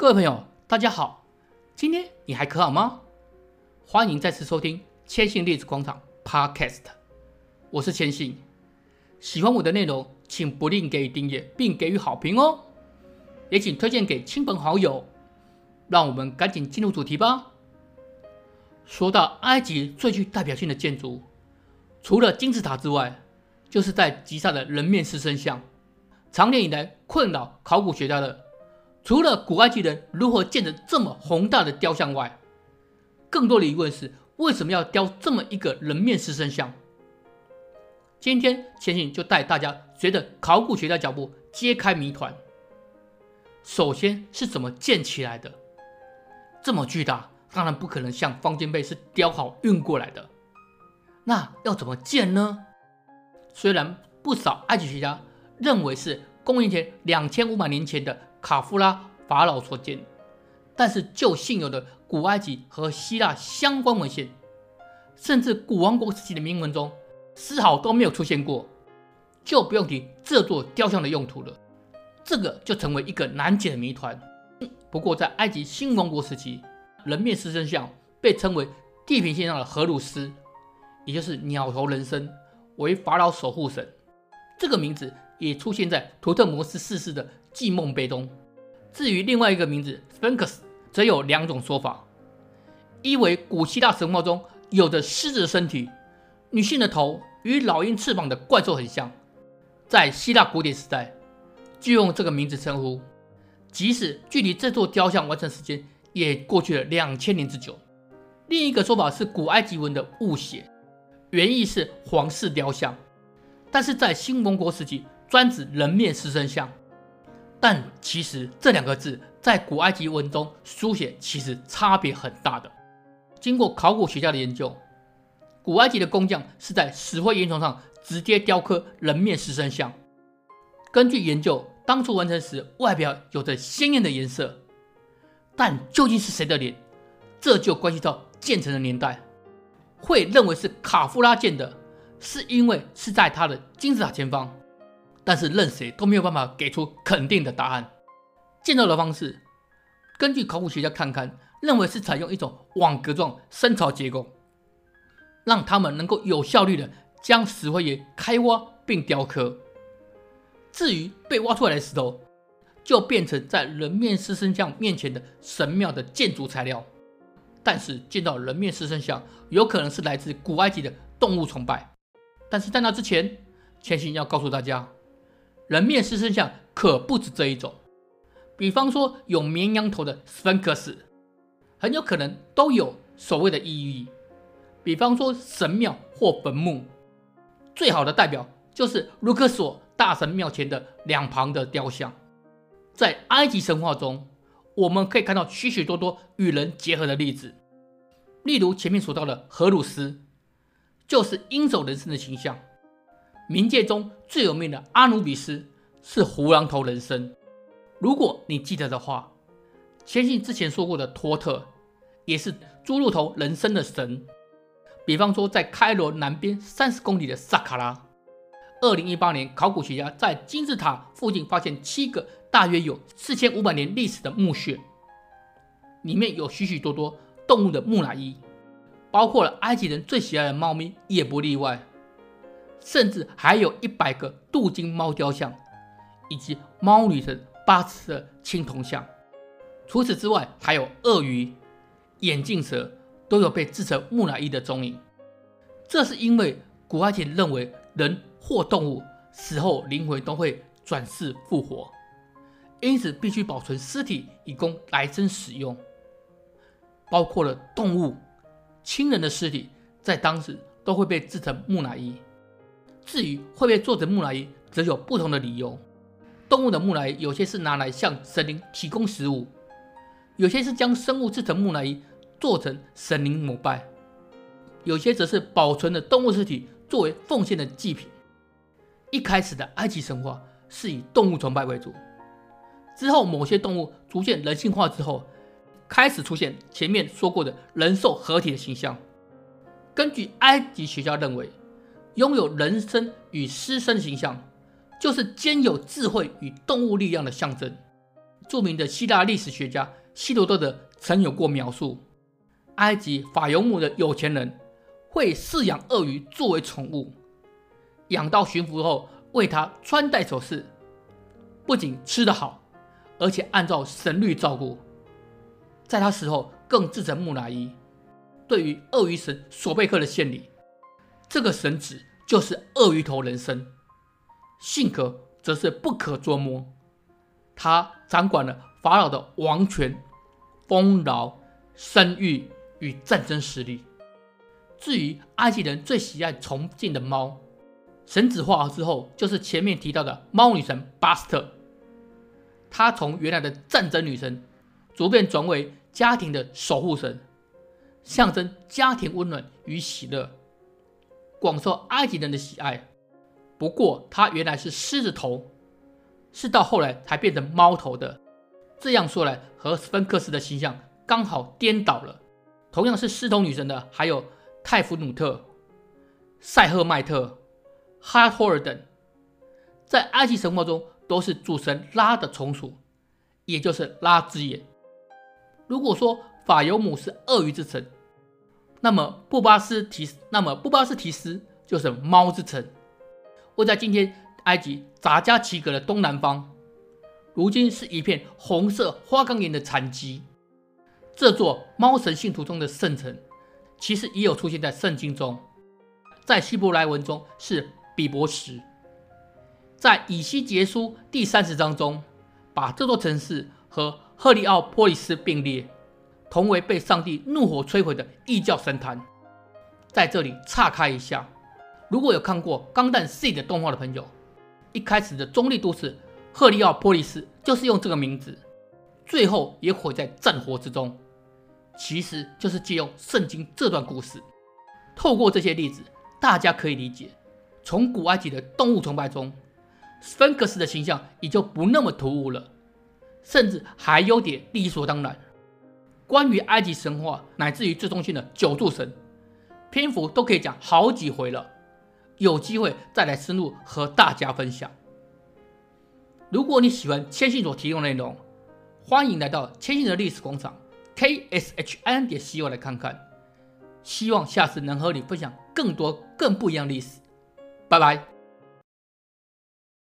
各位朋友，大家好，今天你还可好吗？欢迎再次收听千信历史广场 Podcast，我是千信。喜欢我的内容，请不吝给予订阅并给予好评哦，也请推荐给亲朋好友。让我们赶紧进入主题吧。说到埃及最具代表性的建筑，除了金字塔之外，就是在吉萨的人面狮身像。长年以来困扰考古学家的，除了古埃及人如何建成这么宏大的雕像外，更多的疑问是为什么要雕这么一个人面狮身像？今天千信就带大家随着考古学家脚步揭开谜团。首先是怎么建起来的？这么巨大，当然不可能像方尖碑是雕好运过来的。那要怎么建呢？虽然不少埃及学家认为是公元前两千五百年前的卡夫拉法老所建，但是就现有的古埃及和希腊相关文献，甚至古王国时期的铭文中，丝毫都没有出现过，就不用提这座雕像的用途了。这个就成为一个难解的谜团。不过，在埃及新王国时期，人面狮身像被称为地平线上的荷鲁斯，也就是鸟头人身，为法老守护神。这个名字也出现在图特摩斯四世的祭梦碑中。至于另外一个名字 Sphinx，则有两种说法：一为古希腊神话中有着狮子的身体、女性的头与老鹰翅膀的怪兽很像，在希腊古典时代就用这个名字称呼。即使距离这座雕像完成时间也过去了两千年之久。另一个说法是古埃及文的误写，原意是皇室雕像，但是在新王国时期专指人面狮身像。但其实这两个字在古埃及文中书写其实差别很大的。经过考古学家的研究，古埃及的工匠是在石灰岩床上直接雕刻人面狮身像。根据研究。当初完成时，外表有着鲜艳的颜色，但究竟是谁的脸？这就关系到建成的年代。会认为是卡夫拉建的，是因为是在他的金字塔前方，但是任谁都没有办法给出肯定的答案。建造的方式，根据考古学家看看，认为是采用一种网格状深槽结构，让他们能够有效率的将石灰岩开挖并雕刻。至于被挖出来的石头，就变成在人面狮身像面前的神庙的建筑材料。但是见到人面狮身像，有可能是来自古埃及的动物崇拜。但是在那之前，千信要告诉大家，人面狮身像可不止这一种。比方说有绵羊头的斯芬克斯，很有可能都有所谓的意义。比方说神庙或坟墓，最好的代表就是卢克索。大神庙前的两旁的雕像，在埃及神话中，我们可以看到许许多多与人结合的例子。例如前面说到的荷鲁斯，就是鹰首人身的形象。冥界中最有名的阿努比斯是胡狼头人身。如果你记得的话，相信之前说过的托特，也是猪鹿头人身的神。比方说，在开罗南边三十公里的萨卡拉。二零一八年，考古学家在金字塔附近发现七个大约有四千五百年历史的墓穴，里面有许许多多动物的木乃伊，包括了埃及人最喜爱的猫咪也不例外，甚至还有一百个镀金猫雕像，以及猫女神巴斯的青铜像。除此之外，还有鳄鱼、眼镜蛇都有被制成木乃伊的踪影。这是因为古埃及认为人。或动物死后灵魂都会转世复活，因此必须保存尸体以供来生使用。包括了动物、亲人的尸体，在当时都会被制成木乃伊。至于会被做成木乃伊，则有不同的理由。动物的木乃伊有些是拿来向神灵提供食物，有些是将生物制成木乃伊做成神灵膜拜，有些则是保存的动物尸体作为奉献的祭品。一开始的埃及神话是以动物崇拜为主，之后某些动物逐渐人性化之后，开始出现前面说过的人兽合体的形象。根据埃及学家认为，拥有人身与狮身形象，就是兼有智慧与动物力量的象征。著名的希腊历史学家希罗多德曾有过描述：埃及法尤姆的有钱人会饲养鳄鱼作为宠物，养到驯服后为它穿戴首饰，不仅吃得好，而且按照神律照顾，在他死后更制成木乃伊，对于鳄鱼神索贝克的献礼。这个神祇就是鳄鱼头人身，性格则是不可捉摸。他掌管了法老的王权、丰饶、生育与战争实力。至于埃及人最喜爱崇敬的猫，神祇化之后，就是前面提到的猫女神巴斯特。她从原来的战争女神，逐渐转为家庭的守护神，象征家庭温暖与喜乐，广受埃及人的喜爱。不过，她原来是狮子头。是到后来才变成猫头的，这样说来和斯芬克斯的形象刚好颠倒了。同样是狮头女神的还有泰芙努特、塞赫迈特、哈托尔等，在埃及神话中都是主神拉的从属，也就是拉之眼。如果说法尤姆是鳄鱼之神，那么布巴斯提斯，那么布巴斯提斯就是猫之城。位在今天。埃及扎加齐格的东南方，如今是一片红色花岗岩的残迹。这座猫神信徒中的圣城，其实也有出现在圣经中，在希伯来文中是比伯什。在以西结书第三十章中，把这座城市和赫利奥波利斯并列，同为被上帝怒火摧毁的异教神坛。在这里岔开一下，如果有看过《钢弹 C》的动画的朋友，一开始的中立都市赫利奥波利斯就是用这个名字，最后也毁在战火之中。其实就是借用圣经这段故事。透过这些例子，大家可以理解，从古埃及的动物崇拜中，斯芬克斯的形象也就不那么突兀了，甚至还有点理所当然。关于埃及神话乃至于最中心的九柱神，篇幅都可以讲好几回了。有机会再来深入和大家分享。如果你喜欢千信所提供的内容，欢迎来到千信的历史广场 kshin 点 co 来看看。希望下次能和你分享更多更不一样的历史。拜拜。